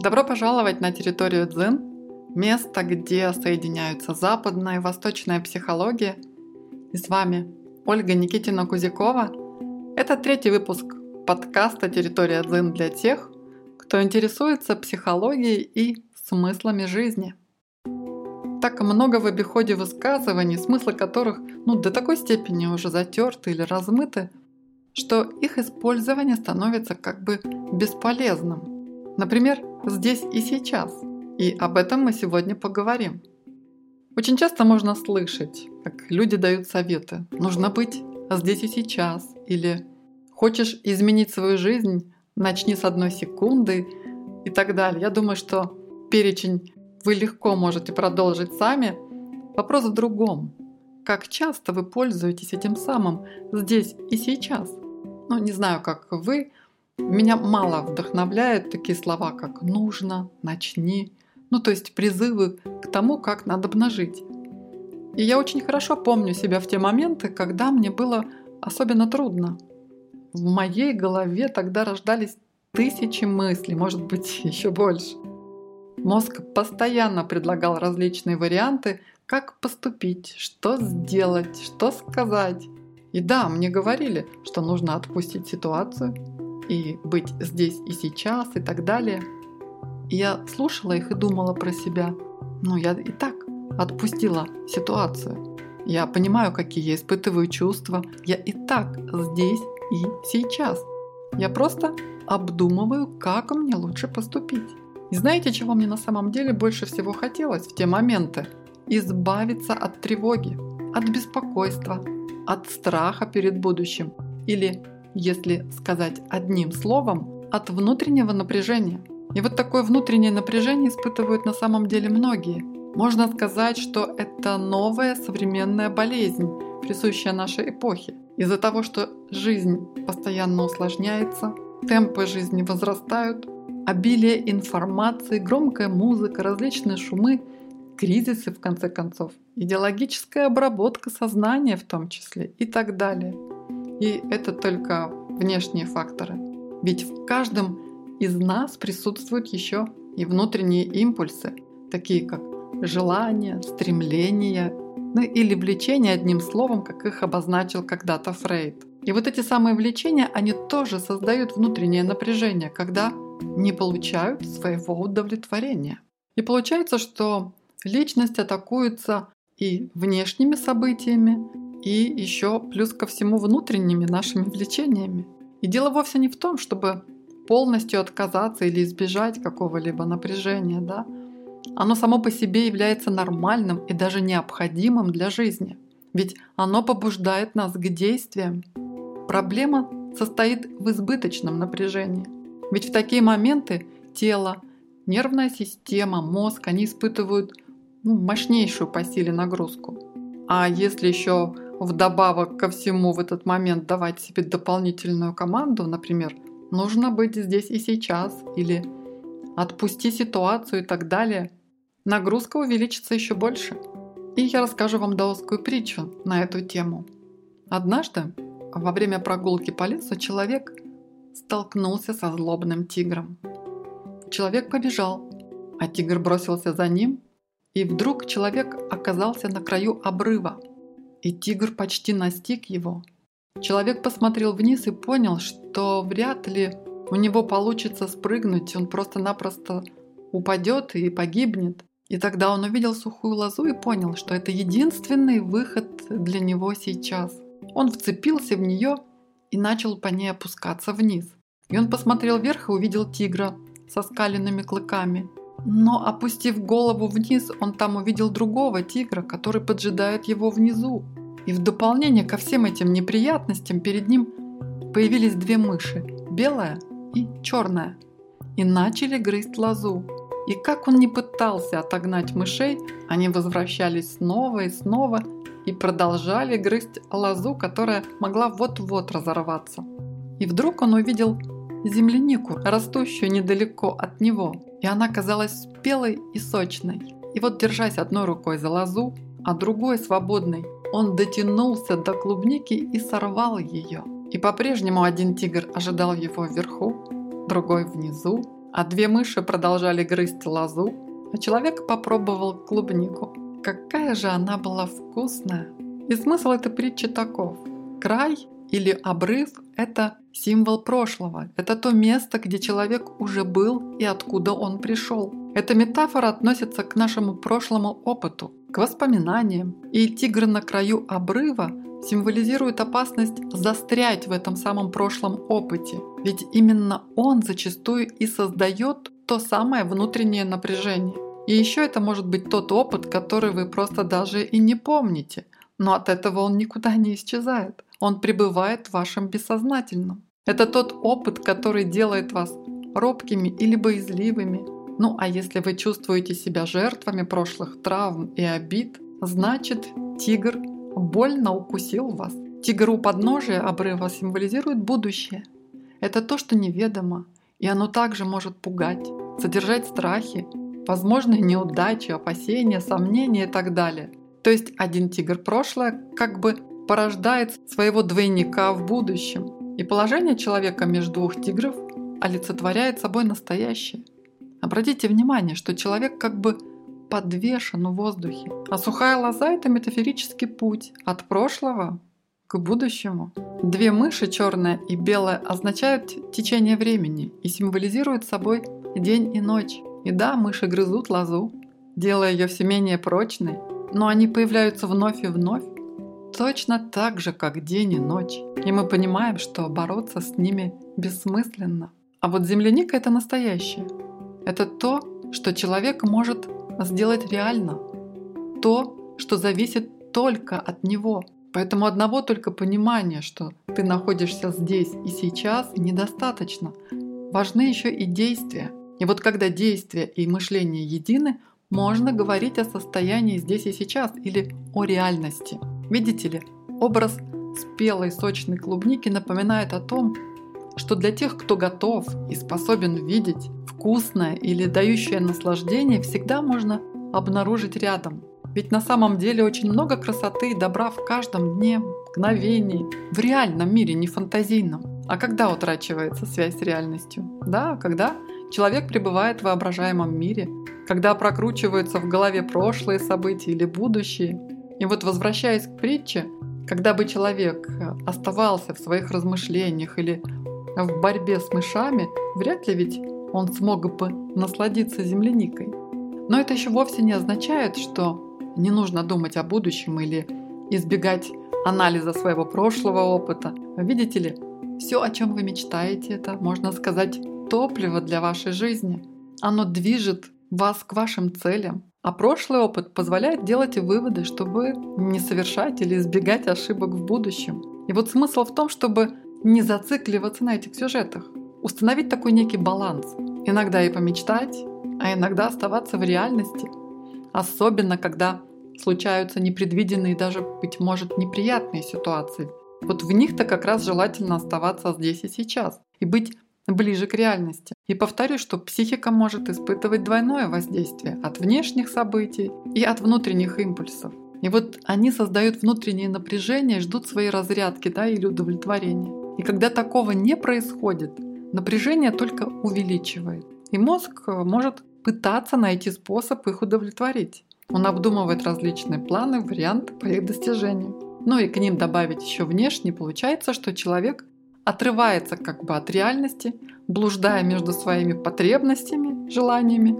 Добро пожаловать на территорию Дзен, место, где соединяются западная и восточная психология. И с вами Ольга Никитина-Кузякова. Это третий выпуск подкаста «Территория Дзен» для тех, кто интересуется психологией и смыслами жизни. Так много в обиходе высказываний, смыслы которых ну, до такой степени уже затерты или размыты, что их использование становится как бы бесполезным – Например, здесь и сейчас. И об этом мы сегодня поговорим. Очень часто можно слышать, как люди дают советы. Нужно быть здесь и сейчас. Или хочешь изменить свою жизнь, начни с одной секунды и так далее. Я думаю, что перечень вы легко можете продолжить сами. Вопрос в другом. Как часто вы пользуетесь этим самым здесь и сейчас? Ну, не знаю, как вы, меня мало вдохновляют такие слова, как «нужно», «начни», ну то есть призывы к тому, как надо жить. И я очень хорошо помню себя в те моменты, когда мне было особенно трудно. В моей голове тогда рождались тысячи мыслей, может быть еще больше. Мозг постоянно предлагал различные варианты, как поступить, что сделать, что сказать. И да, мне говорили, что нужно отпустить ситуацию, и быть здесь и сейчас и так далее. И я слушала их и думала про себя. Ну, я и так отпустила ситуацию. Я понимаю, какие я испытываю чувства. Я и так здесь и сейчас. Я просто обдумываю, как мне лучше поступить. И знаете, чего мне на самом деле больше всего хотелось в те моменты? Избавиться от тревоги, от беспокойства, от страха перед будущим или если сказать одним словом, от внутреннего напряжения. И вот такое внутреннее напряжение испытывают на самом деле многие. Можно сказать, что это новая современная болезнь, присущая нашей эпохе. Из-за того, что жизнь постоянно усложняется, темпы жизни возрастают, обилие информации, громкая музыка, различные шумы, кризисы в конце концов, идеологическая обработка сознания в том числе и так далее – и это только внешние факторы. Ведь в каждом из нас присутствуют еще и внутренние импульсы, такие как желание, стремление, ну или влечение одним словом, как их обозначил когда-то Фрейд. И вот эти самые влечения, они тоже создают внутреннее напряжение, когда не получают своего удовлетворения. И получается, что личность атакуется и внешними событиями, и еще плюс ко всему внутренними нашими влечениями. И дело вовсе не в том, чтобы полностью отказаться или избежать какого-либо напряжения, да? Оно само по себе является нормальным и даже необходимым для жизни. Ведь оно побуждает нас к действиям. Проблема состоит в избыточном напряжении. Ведь в такие моменты тело, нервная система, мозг, они испытывают ну, мощнейшую по силе нагрузку. А если еще вдобавок ко всему в этот момент давать себе дополнительную команду, например, нужно быть здесь и сейчас или отпусти ситуацию и так далее, нагрузка увеличится еще больше. И я расскажу вам даосскую притчу на эту тему. Однажды во время прогулки по лесу человек столкнулся со злобным тигром. Человек побежал, а тигр бросился за ним, и вдруг человек оказался на краю обрыва – и тигр почти настиг его. Человек посмотрел вниз и понял, что вряд ли у него получится спрыгнуть, он просто-напросто упадет и погибнет. И тогда он увидел сухую лозу и понял, что это единственный выход для него сейчас. Он вцепился в нее и начал по ней опускаться вниз. И он посмотрел вверх и увидел тигра со скаленными клыками. Но опустив голову вниз, он там увидел другого тигра, который поджидает его внизу. И в дополнение ко всем этим неприятностям перед ним появились две мыши – белая и черная. И начали грызть лозу. И как он не пытался отогнать мышей, они возвращались снова и снова и продолжали грызть лозу, которая могла вот-вот разорваться. И вдруг он увидел землянику, растущую недалеко от него, и она казалась спелой и сочной. И вот, держась одной рукой за лозу, а другой свободной, он дотянулся до клубники и сорвал ее. И по-прежнему один тигр ожидал его вверху, другой внизу, а две мыши продолжали грызть лозу, а человек попробовал клубнику. Какая же она была вкусная! И смысл этой притчи таков. Край или обрыв – это символ прошлого. Это то место, где человек уже был и откуда он пришел. Эта метафора относится к нашему прошлому опыту, к воспоминаниям. И тигр на краю обрыва символизирует опасность застрять в этом самом прошлом опыте. Ведь именно он зачастую и создает то самое внутреннее напряжение. И еще это может быть тот опыт, который вы просто даже и не помните, но от этого он никуда не исчезает. Он пребывает в вашем бессознательном. Это тот опыт, который делает вас робкими или боязливыми. Ну а если вы чувствуете себя жертвами прошлых травм и обид, значит тигр больно укусил вас. Тигр у подножия обрыва символизирует будущее. Это то, что неведомо, и оно также может пугать, содержать страхи, возможные неудачи, опасения, сомнения и так далее. То есть один тигр прошлое как бы порождает своего двойника в будущем. И положение человека между двух тигров олицетворяет собой настоящее. Обратите внимание, что человек как бы подвешен в воздухе, а сухая лоза – это метафорический путь от прошлого к будущему. Две мыши, черная и белая, означают течение времени и символизируют собой день и ночь. И да, мыши грызут лозу, делая ее все менее прочной, но они появляются вновь и вновь, точно так же, как день и ночь. И мы понимаем, что бороться с ними бессмысленно. А вот земляника – это настоящее. Это то, что человек может сделать реально. То, что зависит только от него. Поэтому одного только понимания, что ты находишься здесь и сейчас, недостаточно. Важны еще и действия. И вот когда действия и мышление едины, можно говорить о состоянии здесь и сейчас или о реальности. Видите ли, образ спелой сочной клубники напоминает о том, что для тех, кто готов и способен видеть вкусное или дающее наслаждение, всегда можно обнаружить рядом. Ведь на самом деле очень много красоты и добра в каждом дне, мгновении, в реальном мире, не фантазийном. А когда утрачивается связь с реальностью? Да, когда человек пребывает в воображаемом мире, когда прокручиваются в голове прошлые события или будущие. И вот возвращаясь к притче, когда бы человек оставался в своих размышлениях или в борьбе с мышами, вряд ли ведь он смог бы насладиться земляникой. Но это еще вовсе не означает, что не нужно думать о будущем или избегать анализа своего прошлого опыта. Видите ли, все, о чем вы мечтаете, это, можно сказать, топливо для вашей жизни. Оно движет вас к вашим целям. А прошлый опыт позволяет делать выводы, чтобы не совершать или избегать ошибок в будущем. И вот смысл в том, чтобы не зацикливаться на этих сюжетах, установить такой некий баланс. Иногда и помечтать, а иногда оставаться в реальности. Особенно, когда случаются непредвиденные, даже, быть может, неприятные ситуации. Вот в них-то как раз желательно оставаться здесь и сейчас и быть ближе к реальности. И повторю, что психика может испытывать двойное воздействие от внешних событий и от внутренних импульсов. И вот они создают внутреннее напряжение, ждут своей разрядки да, или удовлетворения. И когда такого не происходит, напряжение только увеличивает. И мозг э, может пытаться найти способ их удовлетворить. Он обдумывает различные планы, варианты по их достижению. Ну и к ним добавить еще внешне, получается, что человек отрывается как бы от реальности, блуждая между своими потребностями, желаниями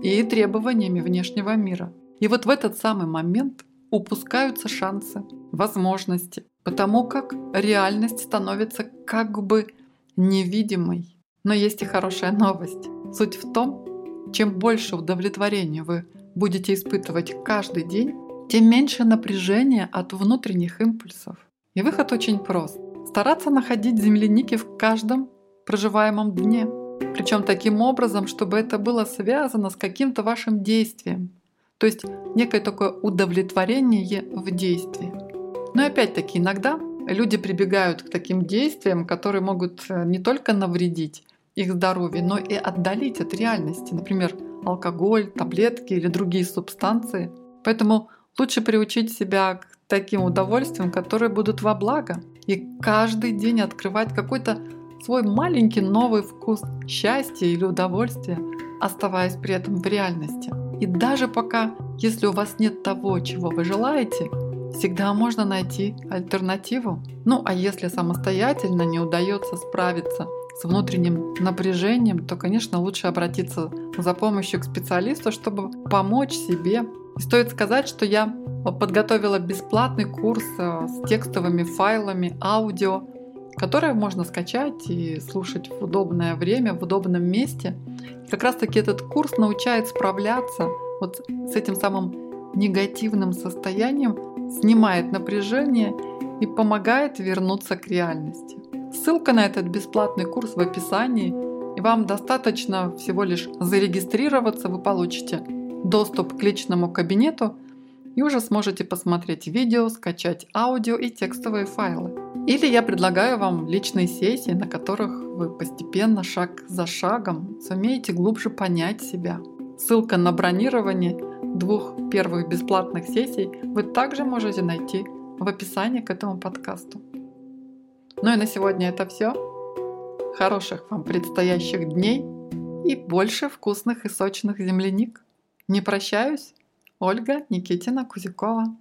и требованиями внешнего мира. И вот в этот самый момент упускаются шансы, возможности, потому как реальность становится как бы невидимой. Но есть и хорошая новость. Суть в том, чем больше удовлетворения вы будете испытывать каждый день, тем меньше напряжения от внутренних импульсов. И выход очень прост стараться находить земляники в каждом проживаемом дне. Причем таким образом, чтобы это было связано с каким-то вашим действием. То есть некое такое удовлетворение в действии. Но опять-таки иногда люди прибегают к таким действиям, которые могут э, не только навредить их здоровью, но и отдалить от реальности. Например, алкоголь, таблетки или другие субстанции. Поэтому лучше приучить себя к таким удовольствиям, которые будут во благо и каждый день открывать какой-то свой маленький новый вкус счастья или удовольствия, оставаясь при этом в реальности. И даже пока, если у вас нет того, чего вы желаете, всегда можно найти альтернативу. Ну а если самостоятельно не удается справиться с внутренним напряжением, то, конечно, лучше обратиться за помощью к специалисту, чтобы помочь себе. И стоит сказать, что я подготовила бесплатный курс э, с текстовыми файлами, аудио, которые можно скачать и слушать в удобное время, в удобном месте. И как раз таки этот курс научает справляться вот с этим самым негативным состоянием, снимает напряжение и помогает вернуться к реальности. Ссылка на этот бесплатный курс в описании, и вам достаточно всего лишь зарегистрироваться, вы получите доступ к личному кабинету и уже сможете посмотреть видео, скачать аудио и текстовые файлы. Или я предлагаю вам личные сессии, на которых вы постепенно, шаг за шагом, сумеете глубже понять себя. Ссылка на бронирование двух первых бесплатных сессий вы также можете найти в описании к этому подкасту. Ну и на сегодня это все. Хороших вам предстоящих дней и больше вкусных и сочных земляник. Не прощаюсь. Ольга Никитина Кузякова.